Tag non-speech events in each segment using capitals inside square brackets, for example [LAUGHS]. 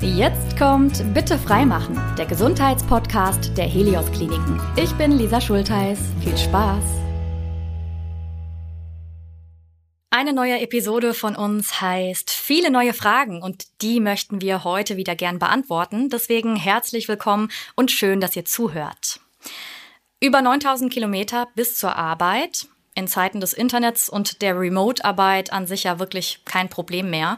Jetzt kommt Bitte freimachen, der Gesundheitspodcast der Helios Kliniken. Ich bin Lisa Schultheiß. Viel Spaß. Eine neue Episode von uns heißt viele neue Fragen und die möchten wir heute wieder gern beantworten. Deswegen herzlich willkommen und schön, dass ihr zuhört. Über 9000 Kilometer bis zur Arbeit. In Zeiten des Internets und der Remote-Arbeit an sich ja wirklich kein Problem mehr.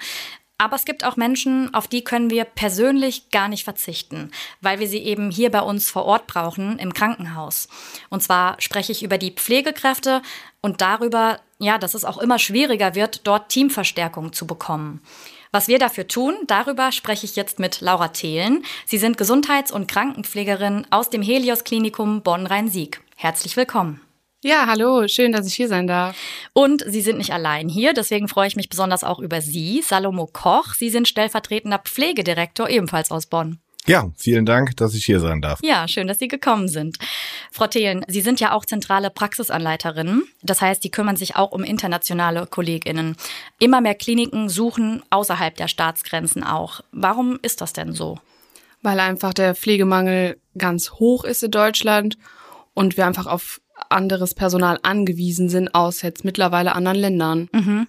Aber es gibt auch Menschen, auf die können wir persönlich gar nicht verzichten, weil wir sie eben hier bei uns vor Ort brauchen, im Krankenhaus. Und zwar spreche ich über die Pflegekräfte und darüber, ja, dass es auch immer schwieriger wird, dort Teamverstärkung zu bekommen. Was wir dafür tun, darüber spreche ich jetzt mit Laura Thelen. Sie sind Gesundheits- und Krankenpflegerin aus dem Helios Klinikum Bonn-Rhein-Sieg. Herzlich willkommen. Ja, hallo, schön, dass ich hier sein darf. Und Sie sind nicht allein hier, deswegen freue ich mich besonders auch über Sie, Salomo Koch. Sie sind stellvertretender Pflegedirektor ebenfalls aus Bonn. Ja, vielen Dank, dass ich hier sein darf. Ja, schön, dass Sie gekommen sind. Frau Thelen, Sie sind ja auch zentrale Praxisanleiterin. Das heißt, Sie kümmern sich auch um internationale KollegInnen. Immer mehr Kliniken suchen außerhalb der Staatsgrenzen auch. Warum ist das denn so? Weil einfach der Pflegemangel ganz hoch ist in Deutschland und wir einfach auf anderes Personal angewiesen sind aus jetzt mittlerweile anderen Ländern. Mhm.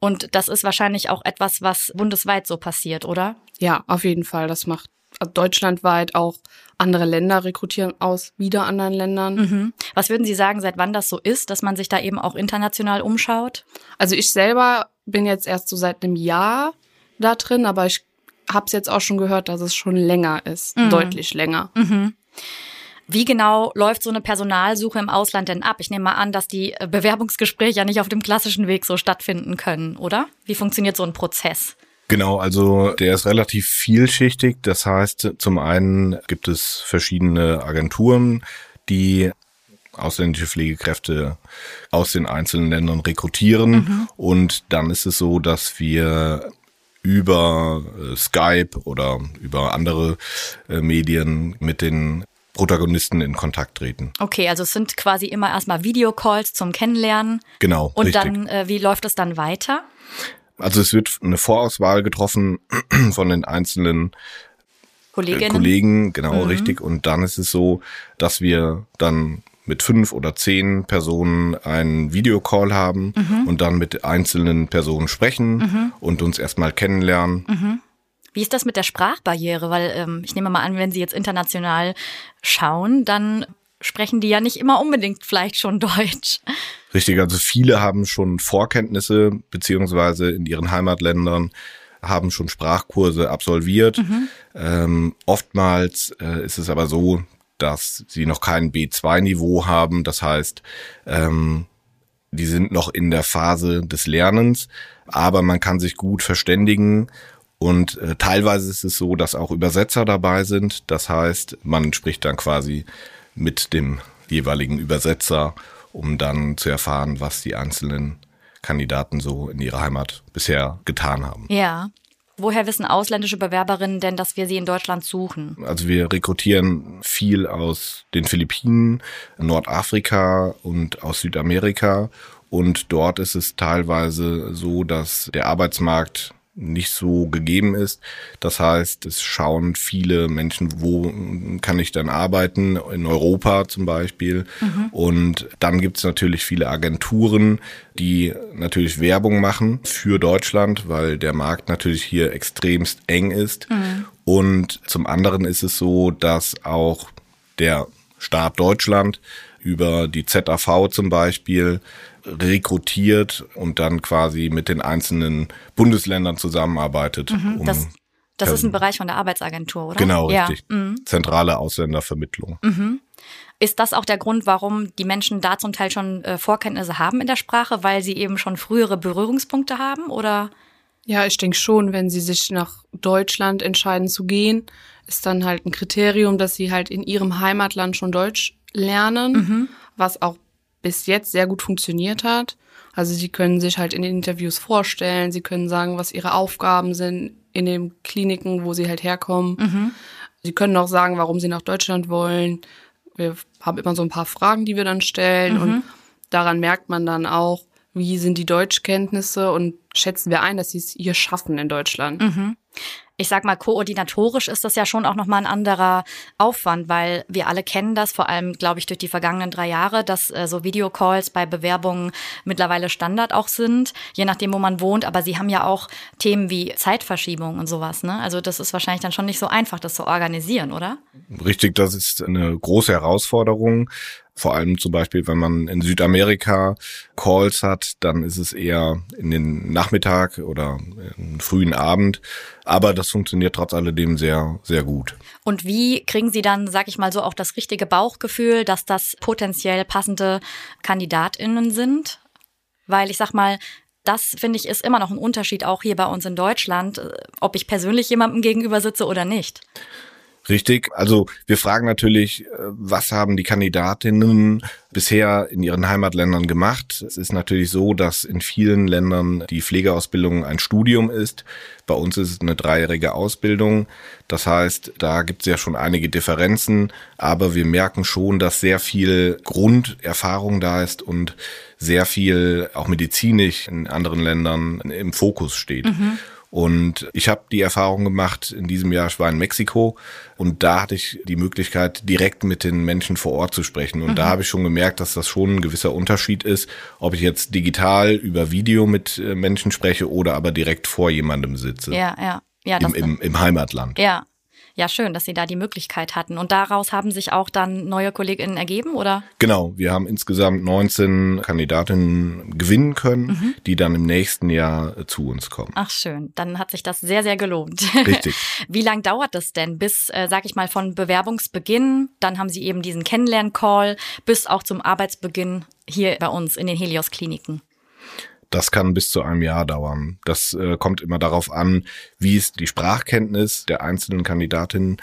Und das ist wahrscheinlich auch etwas, was bundesweit so passiert, oder? Ja, auf jeden Fall. Das macht deutschlandweit auch andere Länder rekrutieren aus wieder anderen Ländern. Mhm. Was würden Sie sagen, seit wann das so ist, dass man sich da eben auch international umschaut? Also ich selber bin jetzt erst so seit einem Jahr da drin, aber ich habe es jetzt auch schon gehört, dass es schon länger ist, mhm. deutlich länger. Mhm. Wie genau läuft so eine Personalsuche im Ausland denn ab? Ich nehme mal an, dass die äh, Bewerbungsgespräche ja nicht auf dem klassischen Weg so stattfinden können, oder? Wie funktioniert so ein Prozess? Genau, also der ist relativ vielschichtig. Das heißt, zum einen gibt es verschiedene Agenturen, die ausländische Pflegekräfte aus den einzelnen Ländern rekrutieren. Mhm. Und dann ist es so, dass wir über äh, Skype oder über andere äh, Medien mit den Protagonisten in Kontakt treten. Okay, also es sind quasi immer erstmal Videocalls zum Kennenlernen. Genau. Und richtig. dann, äh, wie läuft es dann weiter? Also es wird eine Vorauswahl getroffen [CLEARS THROAT] von den einzelnen äh, Kolleginnen. Kollegen, genau mhm. richtig. Und dann ist es so, dass wir dann mit fünf oder zehn Personen einen Videocall haben mhm. und dann mit einzelnen Personen sprechen mhm. und uns erstmal kennenlernen. Wie ist das mit der Sprachbarriere? Weil ähm, ich nehme mal an, wenn Sie jetzt international schauen, dann sprechen die ja nicht immer unbedingt vielleicht schon Deutsch. Richtig, also viele haben schon Vorkenntnisse, beziehungsweise in ihren Heimatländern haben schon Sprachkurse absolviert. Mhm. Ähm, oftmals äh, ist es aber so, dass sie noch kein B2-Niveau haben. Das heißt, ähm, die sind noch in der Phase des Lernens, aber man kann sich gut verständigen und äh, teilweise ist es so, dass auch Übersetzer dabei sind. Das heißt, man spricht dann quasi mit dem jeweiligen Übersetzer, um dann zu erfahren, was die einzelnen Kandidaten so in ihrer Heimat bisher getan haben. Ja. Woher wissen ausländische Bewerberinnen denn, dass wir sie in Deutschland suchen? Also wir rekrutieren viel aus den Philippinen, Nordafrika und aus Südamerika. Und dort ist es teilweise so, dass der Arbeitsmarkt nicht so gegeben ist. Das heißt, es schauen viele Menschen, wo kann ich dann arbeiten, in Europa zum Beispiel. Mhm. Und dann gibt es natürlich viele Agenturen, die natürlich Werbung machen für Deutschland, weil der Markt natürlich hier extremst eng ist. Mhm. Und zum anderen ist es so, dass auch der Staat Deutschland über die ZAV zum Beispiel rekrutiert und dann quasi mit den einzelnen Bundesländern zusammenarbeitet. Mhm, um das, das ist ein Bereich von der Arbeitsagentur, oder? Genau, ja. richtig. Mhm. Zentrale Ausländervermittlung. Mhm. Ist das auch der Grund, warum die Menschen da zum Teil schon äh, Vorkenntnisse haben in der Sprache, weil sie eben schon frühere Berührungspunkte haben, oder? Ja, ich denke schon, wenn sie sich nach Deutschland entscheiden zu gehen, ist dann halt ein Kriterium, dass sie halt in ihrem Heimatland schon Deutsch lernen, mhm. was auch bis jetzt sehr gut funktioniert hat. Also sie können sich halt in den Interviews vorstellen, sie können sagen, was ihre Aufgaben sind in den Kliniken, wo sie halt herkommen. Mhm. Sie können auch sagen, warum sie nach Deutschland wollen. Wir haben immer so ein paar Fragen, die wir dann stellen mhm. und daran merkt man dann auch, wie sind die Deutschkenntnisse und schätzen wir ein, dass sie es hier schaffen in Deutschland. Mhm. Ich sag mal, koordinatorisch ist das ja schon auch nochmal ein anderer Aufwand, weil wir alle kennen das, vor allem, glaube ich, durch die vergangenen drei Jahre, dass äh, so Videocalls bei Bewerbungen mittlerweile Standard auch sind, je nachdem, wo man wohnt. Aber sie haben ja auch Themen wie Zeitverschiebung und sowas. Ne? Also das ist wahrscheinlich dann schon nicht so einfach, das zu organisieren, oder? Richtig, das ist eine große Herausforderung. Vor allem zum Beispiel, wenn man in Südamerika Calls hat, dann ist es eher in den Nachmittag oder frühen Abend. Aber das funktioniert trotz alledem sehr, sehr gut. Und wie kriegen Sie dann, sag ich mal so, auch das richtige Bauchgefühl, dass das potenziell passende KandidatInnen sind? Weil ich sag mal, das finde ich ist immer noch ein Unterschied auch hier bei uns in Deutschland, äh, ob ich persönlich jemandem gegenüber sitze oder nicht. Richtig. Also wir fragen natürlich, äh, was haben die Kandidatinnen bisher in ihren Heimatländern gemacht? Es ist natürlich so, dass in vielen Ländern die Pflegeausbildung ein Studium ist. Bei uns ist es eine dreijährige Ausbildung. Das heißt, da gibt es ja schon einige Differenzen, aber wir merken schon, dass sehr viel Grunderfahrung da ist und sehr viel auch medizinisch in anderen Ländern im Fokus steht. Mhm. Und ich habe die Erfahrung gemacht, in diesem Jahr, ich war in Mexiko und da hatte ich die Möglichkeit, direkt mit den Menschen vor Ort zu sprechen. Und mhm. da habe ich schon gemerkt, dass das schon ein gewisser Unterschied ist, ob ich jetzt digital über Video mit äh, Menschen spreche oder aber direkt vor jemandem sitze. Ja, ja. Ja, Im, im, Im Heimatland. Ja, ja, schön, dass Sie da die Möglichkeit hatten. Und daraus haben sich auch dann neue KollegInnen ergeben, oder? Genau, wir haben insgesamt 19 Kandidatinnen gewinnen können, mhm. die dann im nächsten Jahr zu uns kommen. Ach schön, dann hat sich das sehr, sehr gelohnt. Richtig. [LAUGHS] Wie lang dauert das denn bis, äh, sag ich mal, von Bewerbungsbeginn, dann haben Sie eben diesen Kennenlern-Call, bis auch zum Arbeitsbeginn hier bei uns in den Helios-Kliniken? Das kann bis zu einem Jahr dauern. Das äh, kommt immer darauf an, wie ist die Sprachkenntnis der einzelnen Kandidatinnen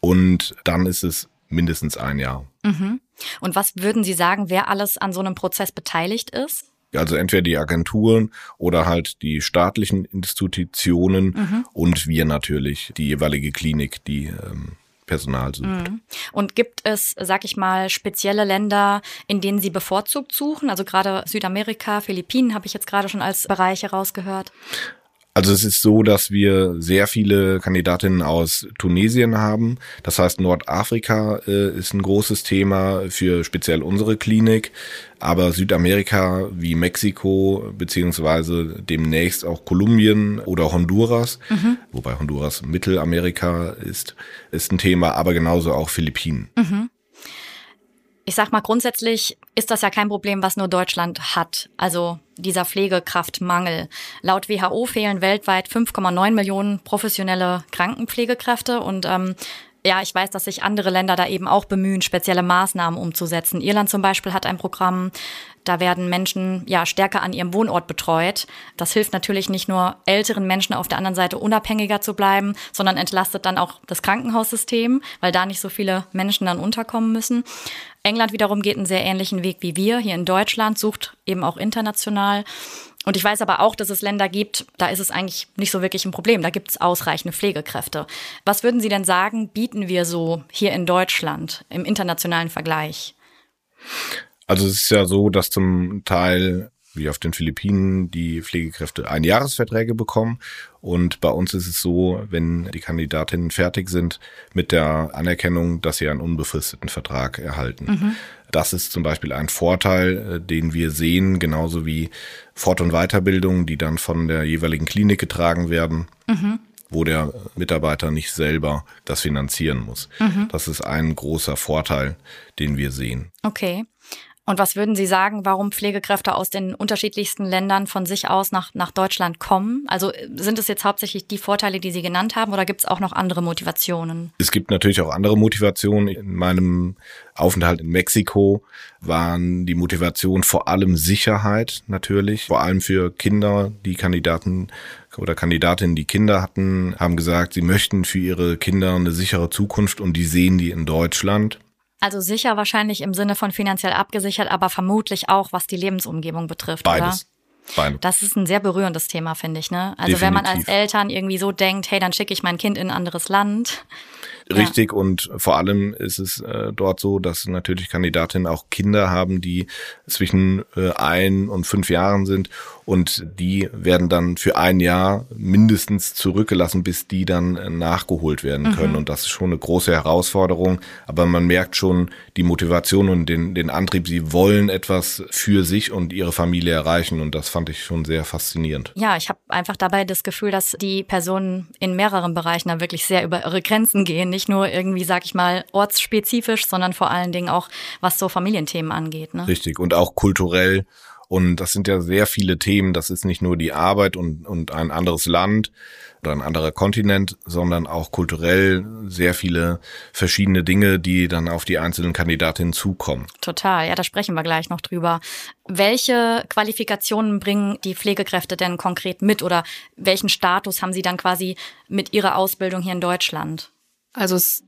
und dann ist es mindestens ein Jahr. Mhm. Und was würden Sie sagen, wer alles an so einem Prozess beteiligt ist? Also entweder die Agenturen oder halt die staatlichen Institutionen mhm. und wir natürlich, die jeweilige Klinik, die ähm, Personal sucht. Mhm. Und gibt es, sag ich mal, spezielle Länder, in denen Sie bevorzugt suchen? Also gerade Südamerika, Philippinen habe ich jetzt gerade schon als Bereich herausgehört. Also es ist so, dass wir sehr viele Kandidatinnen aus Tunesien haben. Das heißt, Nordafrika äh, ist ein großes Thema für speziell unsere Klinik. Aber Südamerika wie Mexiko beziehungsweise demnächst auch Kolumbien oder Honduras, mhm. wobei Honduras Mittelamerika ist, ist ein Thema, aber genauso auch Philippinen. Mhm. Ich sag mal, grundsätzlich ist das ja kein Problem, was nur Deutschland hat. Also dieser Pflegekraftmangel. Laut WHO fehlen weltweit 5,9 Millionen professionelle Krankenpflegekräfte und ähm, ja, ich weiß, dass sich andere Länder da eben auch bemühen, spezielle Maßnahmen umzusetzen. Irland zum Beispiel hat ein Programm, da werden Menschen ja stärker an ihrem Wohnort betreut. Das hilft natürlich nicht nur älteren Menschen auf der anderen Seite unabhängiger zu bleiben, sondern entlastet dann auch das Krankenhaussystem, weil da nicht so viele Menschen dann unterkommen müssen. England wiederum geht einen sehr ähnlichen Weg wie wir hier in Deutschland, sucht eben auch international. Und ich weiß aber auch, dass es Länder gibt, da ist es eigentlich nicht so wirklich ein Problem. Da gibt es ausreichende Pflegekräfte. Was würden Sie denn sagen, bieten wir so hier in Deutschland im internationalen Vergleich? Also es ist ja so, dass zum Teil wie auf den Philippinen die Pflegekräfte Einjahresverträge bekommen. Und bei uns ist es so, wenn die Kandidatinnen fertig sind mit der Anerkennung, dass sie einen unbefristeten Vertrag erhalten. Mhm. Das ist zum Beispiel ein Vorteil, äh, den wir sehen, genauso wie Fort- und Weiterbildung, die dann von der jeweiligen Klinik getragen werden. Mhm wo der Mitarbeiter nicht selber das finanzieren muss. Mhm. Das ist ein großer Vorteil, den wir sehen. Okay. Und was würden Sie sagen, warum Pflegekräfte aus den unterschiedlichsten Ländern von sich aus nach, nach Deutschland kommen? Also äh, sind es jetzt hauptsächlich die Vorteile, die Sie genannt haben, oder gibt es auch noch andere Motivationen? Es gibt natürlich auch andere Motivationen. In meinem Aufenthalt in Mexiko waren die Motivation vor allem Sicherheit natürlich, vor allem für Kinder, die Kandidaten oder Kandidatinnen, die Kinder hatten, haben gesagt, sie möchten für ihre Kinder eine sichere Zukunft und die sehen die in Deutschland. Also sicher wahrscheinlich im Sinne von finanziell abgesichert, aber vermutlich auch, was die Lebensumgebung betrifft, Beides. oder? Beides. Das ist ein sehr berührendes Thema, finde ich. Ne? Also Definitiv. wenn man als Eltern irgendwie so denkt, hey, dann schicke ich mein Kind in ein anderes Land. Richtig ja. und vor allem ist es äh, dort so, dass natürlich Kandidatinnen auch Kinder haben, die zwischen äh, ein und fünf Jahren sind und die werden dann für ein Jahr mindestens zurückgelassen, bis die dann äh, nachgeholt werden können. Mhm. Und das ist schon eine große Herausforderung. Aber man merkt schon die Motivation und den, den Antrieb. Sie wollen etwas für sich und ihre Familie erreichen. Und das fand ich schon sehr faszinierend. Ja, ich habe einfach dabei das Gefühl, dass die Personen in mehreren Bereichen da wirklich sehr über ihre Grenzen gehen. Nicht nur irgendwie, sag ich mal, ortsspezifisch, sondern vor allen Dingen auch, was so Familienthemen angeht. Ne? Richtig. Und auch kulturell und das sind ja sehr viele Themen. Das ist nicht nur die Arbeit und, und ein anderes Land oder ein anderer Kontinent, sondern auch kulturell sehr viele verschiedene Dinge, die dann auf die einzelnen Kandidatinnen zukommen. Total, ja, da sprechen wir gleich noch drüber. Welche Qualifikationen bringen die Pflegekräfte denn konkret mit oder welchen Status haben sie dann quasi mit ihrer Ausbildung hier in Deutschland? Also es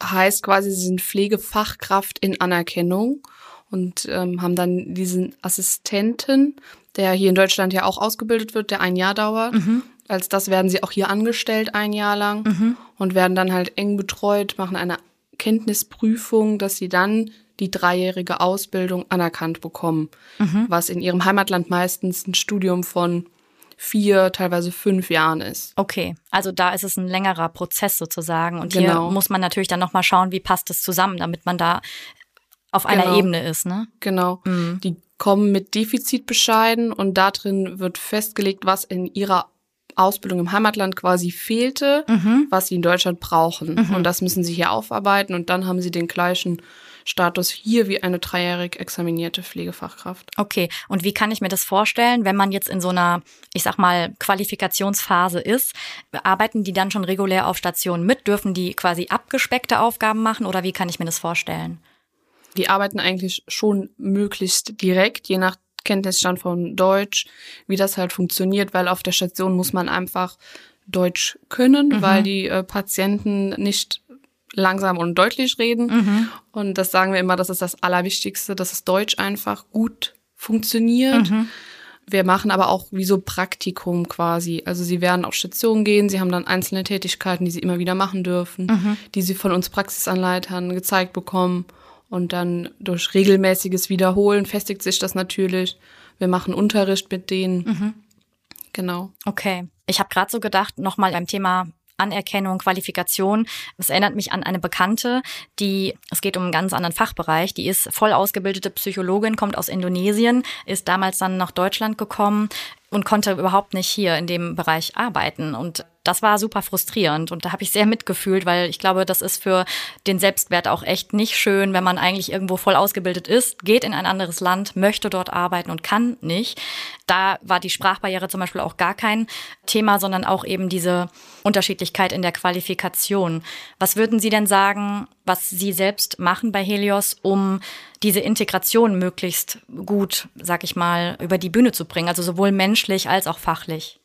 heißt quasi, sie sind Pflegefachkraft in Anerkennung und ähm, haben dann diesen Assistenten, der hier in Deutschland ja auch ausgebildet wird, der ein Jahr dauert. Mhm. Als das werden sie auch hier angestellt ein Jahr lang mhm. und werden dann halt eng betreut, machen eine Kenntnisprüfung, dass sie dann die dreijährige Ausbildung anerkannt bekommen, mhm. was in ihrem Heimatland meistens ein Studium von vier, teilweise fünf Jahren ist. Okay, also da ist es ein längerer Prozess sozusagen und genau. hier muss man natürlich dann nochmal schauen, wie passt es zusammen, damit man da auf einer genau. Ebene ist, ne? Genau. Mhm. Die kommen mit Defizitbescheiden und da drin wird festgelegt, was in ihrer Ausbildung im Heimatland quasi fehlte, mhm. was sie in Deutschland brauchen. Mhm. Und das müssen sie hier aufarbeiten und dann haben sie den gleichen Status hier wie eine dreijährig examinierte Pflegefachkraft. Okay, und wie kann ich mir das vorstellen, wenn man jetzt in so einer, ich sag mal, Qualifikationsphase ist? Arbeiten die dann schon regulär auf Stationen mit? Dürfen die quasi abgespeckte Aufgaben machen oder wie kann ich mir das vorstellen? Die arbeiten eigentlich schon möglichst direkt, je nach Kenntnisstand von Deutsch, wie das halt funktioniert, weil auf der Station muss man einfach Deutsch können, mhm. weil die äh, Patienten nicht langsam und deutlich reden. Mhm. Und das sagen wir immer, das ist das Allerwichtigste, dass es Deutsch einfach gut funktioniert. Mhm. Wir machen aber auch wie so Praktikum quasi. Also sie werden auf Station gehen, sie haben dann einzelne Tätigkeiten, die sie immer wieder machen dürfen, mhm. die sie von uns Praxisanleitern gezeigt bekommen. Und dann durch regelmäßiges Wiederholen festigt sich das natürlich. Wir machen Unterricht mit denen. Mhm. Genau. Okay. Ich habe gerade so gedacht, nochmal beim Thema Anerkennung, Qualifikation. Es erinnert mich an eine Bekannte, die, es geht um einen ganz anderen Fachbereich, die ist voll ausgebildete Psychologin, kommt aus Indonesien, ist damals dann nach Deutschland gekommen und konnte überhaupt nicht hier in dem Bereich arbeiten. Und das war super frustrierend und da habe ich sehr mitgefühlt, weil ich glaube, das ist für den Selbstwert auch echt nicht schön, wenn man eigentlich irgendwo voll ausgebildet ist, geht in ein anderes Land, möchte dort arbeiten und kann nicht. Da war die Sprachbarriere zum Beispiel auch gar kein Thema, sondern auch eben diese Unterschiedlichkeit in der Qualifikation. Was würden Sie denn sagen, was Sie selbst machen bei Helios, um diese Integration möglichst gut, sag ich mal, über die Bühne zu bringen, also sowohl menschlich als auch fachlich?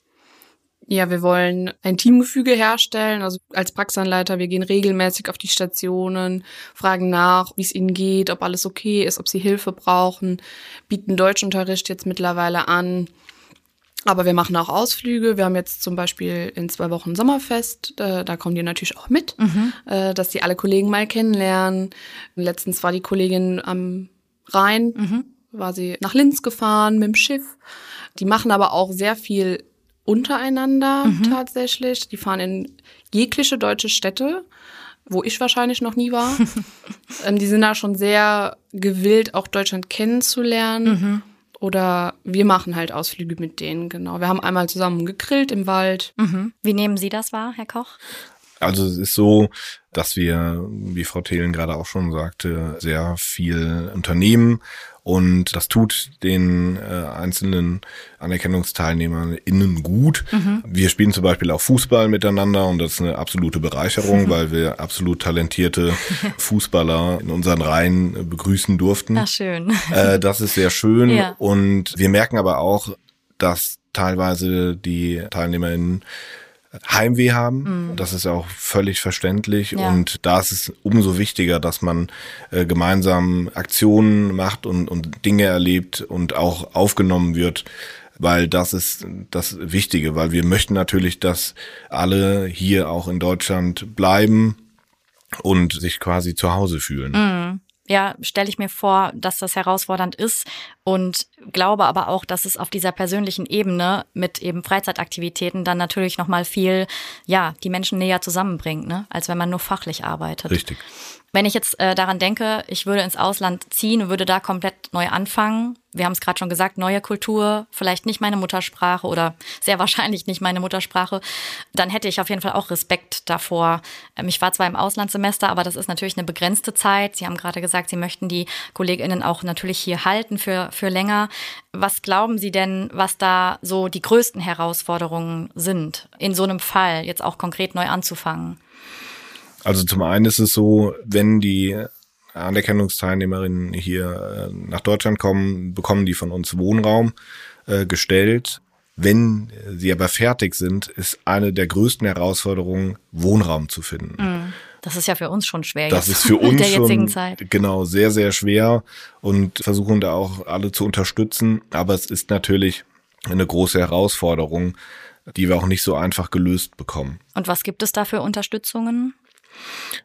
Ja, wir wollen ein Teamgefüge herstellen. Also als Praxisanleiter, wir gehen regelmäßig auf die Stationen, fragen nach, wie es ihnen geht, ob alles okay ist, ob sie Hilfe brauchen, bieten Deutschunterricht jetzt mittlerweile an. Aber wir machen auch Ausflüge. Wir haben jetzt zum Beispiel in zwei Wochen Sommerfest. Da, da kommen die natürlich auch mit, mhm. äh, dass die alle Kollegen mal kennenlernen. Letztens war die Kollegin am Rhein, mhm. war sie nach Linz gefahren mit dem Schiff. Die machen aber auch sehr viel untereinander mhm. tatsächlich. Die fahren in jegliche deutsche Städte, wo ich wahrscheinlich noch nie war. [LAUGHS] ähm, die sind da schon sehr gewillt, auch Deutschland kennenzulernen. Mhm. Oder wir machen halt Ausflüge mit denen, genau. Wir haben einmal zusammen gegrillt im Wald. Mhm. Wie nehmen Sie das wahr, Herr Koch? Also es ist so, dass wir, wie Frau Thelen gerade auch schon sagte, sehr viel Unternehmen und das tut den äh, einzelnen Anerkennungsteilnehmern innen gut. Mhm. Wir spielen zum Beispiel auch Fußball miteinander und das ist eine absolute Bereicherung, [LAUGHS] weil wir absolut talentierte [LAUGHS] Fußballer in unseren Reihen begrüßen durften. Ach, schön. Äh, das ist sehr schön. Ja. Und wir merken aber auch, dass teilweise die TeilnehmerInnen Heimweh haben. Mhm. Das ist auch völlig verständlich. Ja. Und da ist es umso wichtiger, dass man äh, gemeinsam Aktionen macht und, und Dinge erlebt und auch aufgenommen wird weil das ist das Wichtige, weil wir möchten natürlich, dass alle hier auch in Deutschland bleiben und sich quasi zu Hause fühlen. Mhm ja, stelle ich mir vor, dass das herausfordernd ist. und glaube aber auch, dass es auf dieser persönlichen Ebene mit eben Freizeitaktivitäten dann natürlich nochmal viel, ja, die Menschen näher zusammenbringt, ne? als wenn man nur fachlich arbeitet. Richtig. Wenn ich jetzt äh, daran denke, ich würde ins Ausland ziehen und würde da komplett neu anfangen. Wir haben es gerade schon gesagt, neue Kultur, vielleicht nicht meine Muttersprache oder sehr [LAUGHS] wahrscheinlich nicht meine Muttersprache, dann hätte ich auf jeden Fall auch Respekt davor. Ähm, ich war zwar im Auslandssemester, aber das ist natürlich eine begrenzte Zeit. Sie haben gerade gesagt, Sie möchten die KollegInnen auch natürlich hier halten für, für länger. Was glauben Sie denn, was da so die größten Herausforderungen sind, in so einem Fall jetzt auch konkret neu anzufangen? Also zum einen ist es so, wenn die Anerkennungsteilnehmerinnen hier äh, nach Deutschland kommen, bekommen die von uns Wohnraum äh, gestellt. Wenn sie aber fertig sind, ist eine der größten Herausforderungen, Wohnraum zu finden. Mhm. Das ist ja für uns schon schwer. Das ist für [LAUGHS] uns schon genau sehr sehr schwer und versuchen da auch alle zu unterstützen. Aber es ist natürlich eine große Herausforderung, die wir auch nicht so einfach gelöst bekommen. Und was gibt es da für Unterstützungen?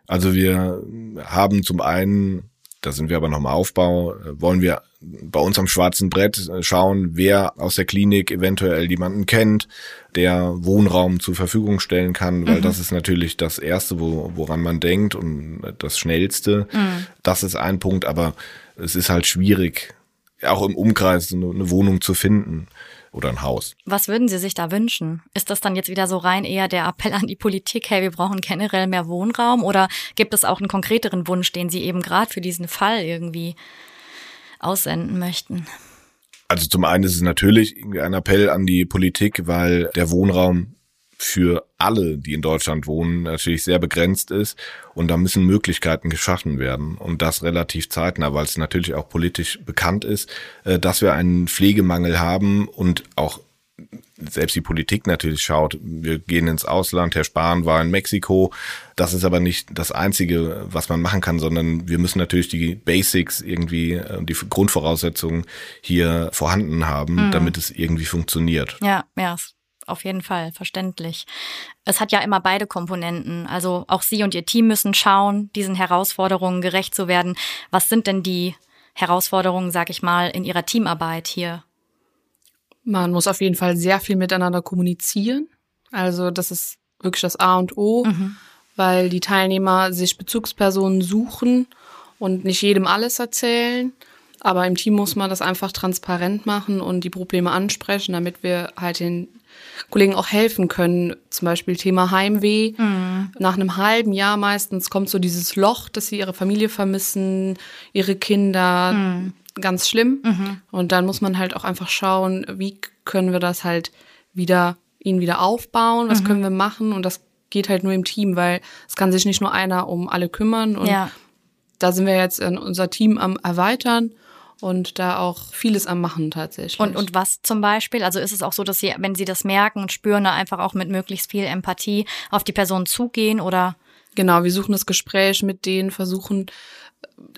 Also wir haben zum einen, da sind wir aber noch im Aufbau, wollen wir bei uns am schwarzen Brett schauen, wer aus der Klinik eventuell jemanden kennt, der Wohnraum zur Verfügung stellen kann, weil mhm. das ist natürlich das Erste, wo, woran man denkt und das Schnellste. Mhm. Das ist ein Punkt, aber es ist halt schwierig, auch im Umkreis eine Wohnung zu finden oder ein Haus. Was würden Sie sich da wünschen? Ist das dann jetzt wieder so rein eher der Appell an die Politik, hey, wir brauchen generell mehr Wohnraum? Oder gibt es auch einen konkreteren Wunsch, den Sie eben gerade für diesen Fall irgendwie aussenden möchten? Also zum einen ist es natürlich ein Appell an die Politik, weil der Wohnraum für alle, die in Deutschland wohnen, natürlich sehr begrenzt ist. Und da müssen Möglichkeiten geschaffen werden. Und das relativ zeitnah, weil es natürlich auch politisch bekannt ist, äh, dass wir einen Pflegemangel haben und auch selbst die Politik natürlich schaut, wir gehen ins Ausland, Herr Spahn war in Mexiko. Das ist aber nicht das Einzige, was man machen kann, sondern wir müssen natürlich die Basics irgendwie, äh, die Grundvoraussetzungen hier vorhanden haben, mhm. damit es irgendwie funktioniert. Ja, ja, auf jeden Fall, verständlich. Es hat ja immer beide Komponenten. Also auch Sie und Ihr Team müssen schauen, diesen Herausforderungen gerecht zu werden. Was sind denn die Herausforderungen, sag ich mal, in Ihrer Teamarbeit hier? Man muss auf jeden Fall sehr viel miteinander kommunizieren. Also das ist wirklich das A und O, mhm. weil die Teilnehmer sich Bezugspersonen suchen und nicht jedem alles erzählen. Aber im Team muss man das einfach transparent machen und die Probleme ansprechen, damit wir halt den Kollegen auch helfen können. Zum Beispiel Thema Heimweh. Mhm. Nach einem halben Jahr meistens kommt so dieses Loch, dass sie ihre Familie vermissen, ihre Kinder. Mhm. Ganz schlimm. Mhm. Und dann muss man halt auch einfach schauen, wie können wir das halt wieder, ihn wieder aufbauen, was mhm. können wir machen. Und das geht halt nur im Team, weil es kann sich nicht nur einer um alle kümmern. Und ja. da sind wir jetzt in unser Team am Erweitern und da auch vieles am Machen tatsächlich. Und, und was zum Beispiel? Also ist es auch so, dass Sie, wenn Sie das merken und spüren, da einfach auch mit möglichst viel Empathie auf die Person zugehen oder? Genau, wir suchen das Gespräch mit denen, versuchen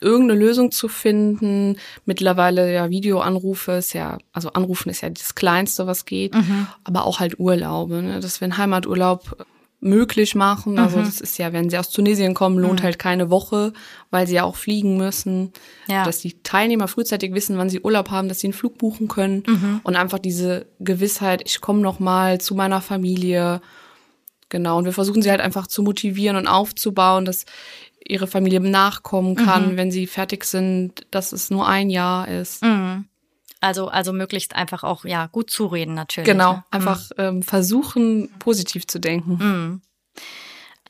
irgendeine Lösung zu finden. Mittlerweile ja Videoanrufe ist ja, also Anrufen ist ja das Kleinste, was geht, mhm. aber auch halt Urlaube, ne? dass wir einen Heimaturlaub möglich machen. Also mhm. das ist ja, wenn sie aus Tunesien kommen, lohnt mhm. halt keine Woche, weil sie ja auch fliegen müssen. Ja. Dass die Teilnehmer frühzeitig wissen, wann sie Urlaub haben, dass sie einen Flug buchen können mhm. und einfach diese Gewissheit, ich komme noch mal zu meiner Familie. Genau, und wir versuchen sie halt einfach zu motivieren und aufzubauen, dass ihre Familie nachkommen kann, mhm. wenn sie fertig sind, dass es nur ein Jahr ist. Also, also möglichst einfach auch, ja, gut zureden natürlich. Genau, ne? einfach mhm. ähm, versuchen, positiv zu denken. Mhm.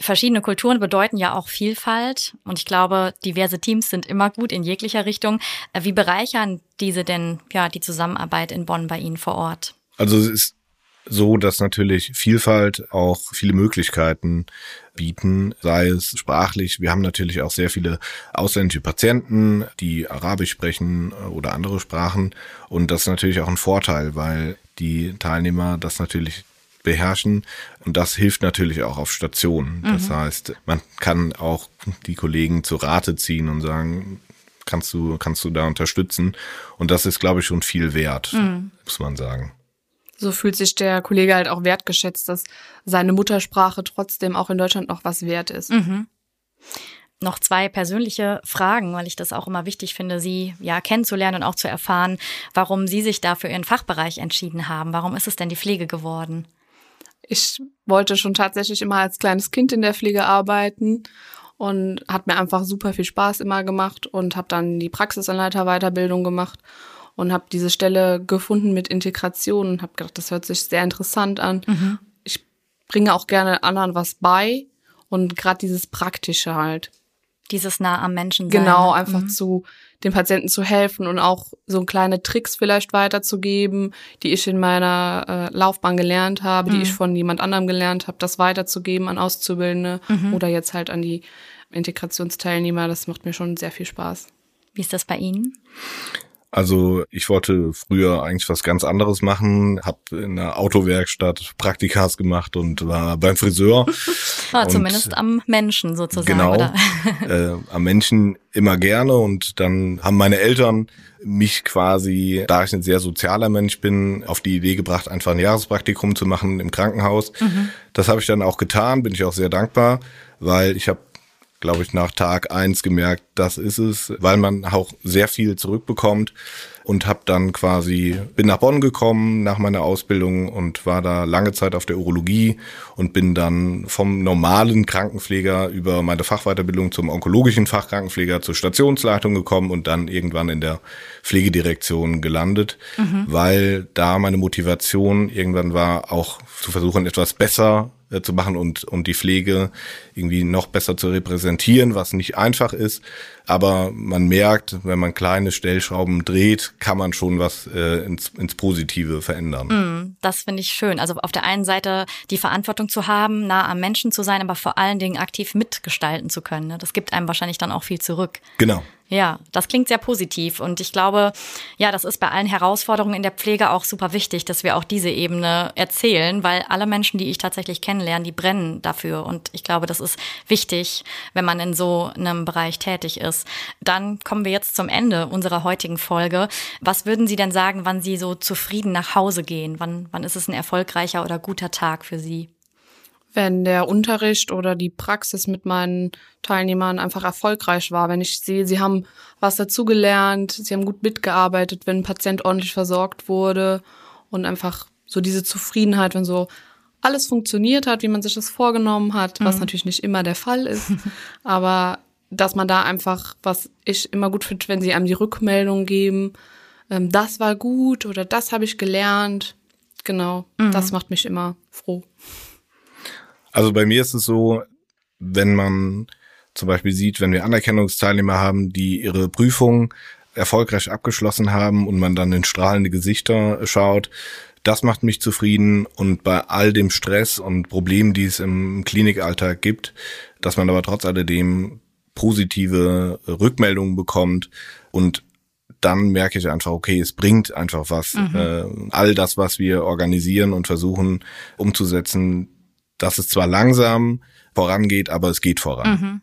Verschiedene Kulturen bedeuten ja auch Vielfalt und ich glaube, diverse Teams sind immer gut in jeglicher Richtung. Äh, wie bereichern diese denn ja die Zusammenarbeit in Bonn bei Ihnen vor Ort? Also es ist so, dass natürlich Vielfalt auch viele Möglichkeiten bieten, sei es sprachlich. Wir haben natürlich auch sehr viele ausländische Patienten, die Arabisch sprechen oder andere Sprachen. Und das ist natürlich auch ein Vorteil, weil die Teilnehmer das natürlich beherrschen. Und das hilft natürlich auch auf Stationen. Das mhm. heißt, man kann auch die Kollegen zu Rate ziehen und sagen, kannst du, kannst du da unterstützen? Und das ist, glaube ich, schon viel wert, mhm. muss man sagen so fühlt sich der Kollege halt auch wertgeschätzt, dass seine Muttersprache trotzdem auch in Deutschland noch was wert ist. Mhm. noch zwei persönliche Fragen, weil ich das auch immer wichtig finde, Sie ja kennenzulernen und auch zu erfahren, warum Sie sich da für Ihren Fachbereich entschieden haben. Warum ist es denn die Pflege geworden? Ich wollte schon tatsächlich immer als kleines Kind in der Pflege arbeiten und hat mir einfach super viel Spaß immer gemacht und habe dann die Praxisanleiter-Weiterbildung gemacht und habe diese Stelle gefunden mit Integration und habe gedacht, das hört sich sehr interessant an. Mhm. Ich bringe auch gerne anderen was bei und gerade dieses Praktische halt. Dieses nah am Menschen sein. Genau, einfach mhm. zu den Patienten zu helfen und auch so kleine Tricks vielleicht weiterzugeben, die ich in meiner äh, Laufbahn gelernt habe, mhm. die ich von jemand anderem gelernt habe, das weiterzugeben an Auszubildende mhm. oder jetzt halt an die Integrationsteilnehmer. Das macht mir schon sehr viel Spaß. Wie ist das bei Ihnen? Also ich wollte früher eigentlich was ganz anderes machen, habe in der Autowerkstatt Praktikas gemacht und war beim Friseur. War [LAUGHS] und zumindest am Menschen sozusagen. Genau, oder? äh, [LAUGHS] am Menschen immer gerne und dann haben meine Eltern mich quasi, da ich ein sehr sozialer Mensch bin, auf die Idee gebracht, einfach ein Jahrespraktikum zu machen im Krankenhaus. Mhm. Das habe ich dann auch getan, bin ich auch sehr dankbar, weil ich habe glaube ich, nach Tag eins gemerkt, das ist es, weil man auch sehr viel zurückbekommt und habe dann quasi, bin nach Bonn gekommen nach meiner Ausbildung und war da lange Zeit auf der Urologie und bin dann vom normalen Krankenpfleger über meine Fachweiterbildung zum onkologischen Fachkrankenpfleger zur Stationsleitung gekommen und dann irgendwann in der Pflegedirektion gelandet, mhm. weil da meine Motivation irgendwann war, auch zu versuchen, etwas besser äh, zu machen und, und die Pflege irgendwie noch besser zu repräsentieren, was nicht einfach ist. Aber man merkt, wenn man kleine Stellschrauben dreht, kann man schon was äh, ins, ins Positive verändern. Mm, das finde ich schön. Also auf der einen Seite die Verantwortung zu haben, nah am Menschen zu sein, aber vor allen Dingen aktiv mitgestalten zu können. Ne? Das gibt einem wahrscheinlich dann auch viel zurück. Genau. Ja, das klingt sehr positiv und ich glaube, ja, das ist bei allen Herausforderungen in der Pflege auch super wichtig, dass wir auch diese Ebene erzählen, weil alle Menschen, die ich tatsächlich kennenlerne, die brennen dafür und ich glaube, das ist wichtig, wenn man in so einem Bereich tätig ist. Dann kommen wir jetzt zum Ende unserer heutigen Folge. Was würden Sie denn sagen, wann Sie so zufrieden nach Hause gehen? Wann, wann ist es ein erfolgreicher oder guter Tag für Sie? Wenn der Unterricht oder die Praxis mit meinen Teilnehmern einfach erfolgreich war, wenn ich sehe, sie haben was dazugelernt, sie haben gut mitgearbeitet, wenn ein Patient ordentlich versorgt wurde und einfach so diese Zufriedenheit, wenn so alles funktioniert hat, wie man sich das vorgenommen hat, was mhm. natürlich nicht immer der Fall ist, [LAUGHS] aber dass man da einfach, was ich immer gut finde, wenn sie einem die Rückmeldung geben, ähm, das war gut oder das habe ich gelernt, genau, mhm. das macht mich immer froh. Also bei mir ist es so, wenn man zum Beispiel sieht, wenn wir Anerkennungsteilnehmer haben, die ihre Prüfung erfolgreich abgeschlossen haben und man dann in strahlende Gesichter schaut, das macht mich zufrieden und bei all dem Stress und Problemen, die es im Klinikalltag gibt, dass man aber trotz alledem positive Rückmeldungen bekommt und dann merke ich einfach, okay, es bringt einfach was. Mhm. Äh, all das, was wir organisieren und versuchen umzusetzen, dass es zwar langsam vorangeht, aber es geht voran. Mhm.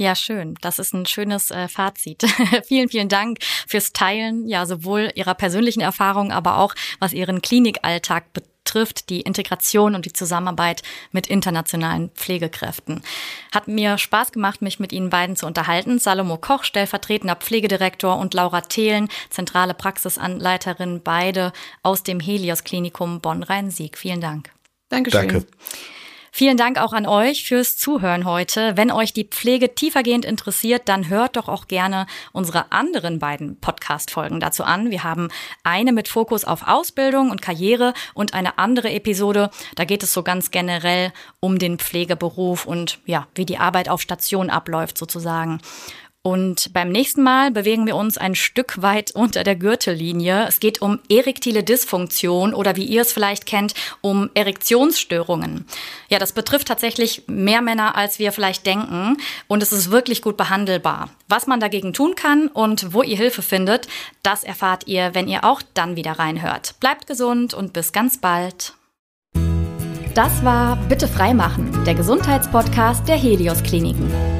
Ja, schön. Das ist ein schönes äh, Fazit. [LAUGHS] vielen, vielen Dank fürs Teilen, ja, sowohl Ihrer persönlichen Erfahrungen, aber auch was Ihren Klinikalltag betrifft, die Integration und die Zusammenarbeit mit internationalen Pflegekräften. Hat mir Spaß gemacht, mich mit Ihnen beiden zu unterhalten. Salomo Koch, stellvertretender Pflegedirektor und Laura Thelen, zentrale Praxisanleiterin, beide aus dem Helios Klinikum Bonn-Rhein-Sieg. Vielen Dank. Dankeschön. Danke. Vielen Dank auch an euch fürs Zuhören heute. Wenn euch die Pflege tiefergehend interessiert, dann hört doch auch gerne unsere anderen beiden Podcast-Folgen dazu an. Wir haben eine mit Fokus auf Ausbildung und Karriere und eine andere Episode. Da geht es so ganz generell um den Pflegeberuf und ja, wie die Arbeit auf Station abläuft sozusagen. Und beim nächsten Mal bewegen wir uns ein Stück weit unter der Gürtellinie. Es geht um erektile Dysfunktion oder wie ihr es vielleicht kennt, um Erektionsstörungen. Ja, das betrifft tatsächlich mehr Männer, als wir vielleicht denken. Und es ist wirklich gut behandelbar. Was man dagegen tun kann und wo ihr Hilfe findet, das erfahrt ihr, wenn ihr auch dann wieder reinhört. Bleibt gesund und bis ganz bald. Das war Bitte freimachen, der Gesundheitspodcast der Helios Kliniken.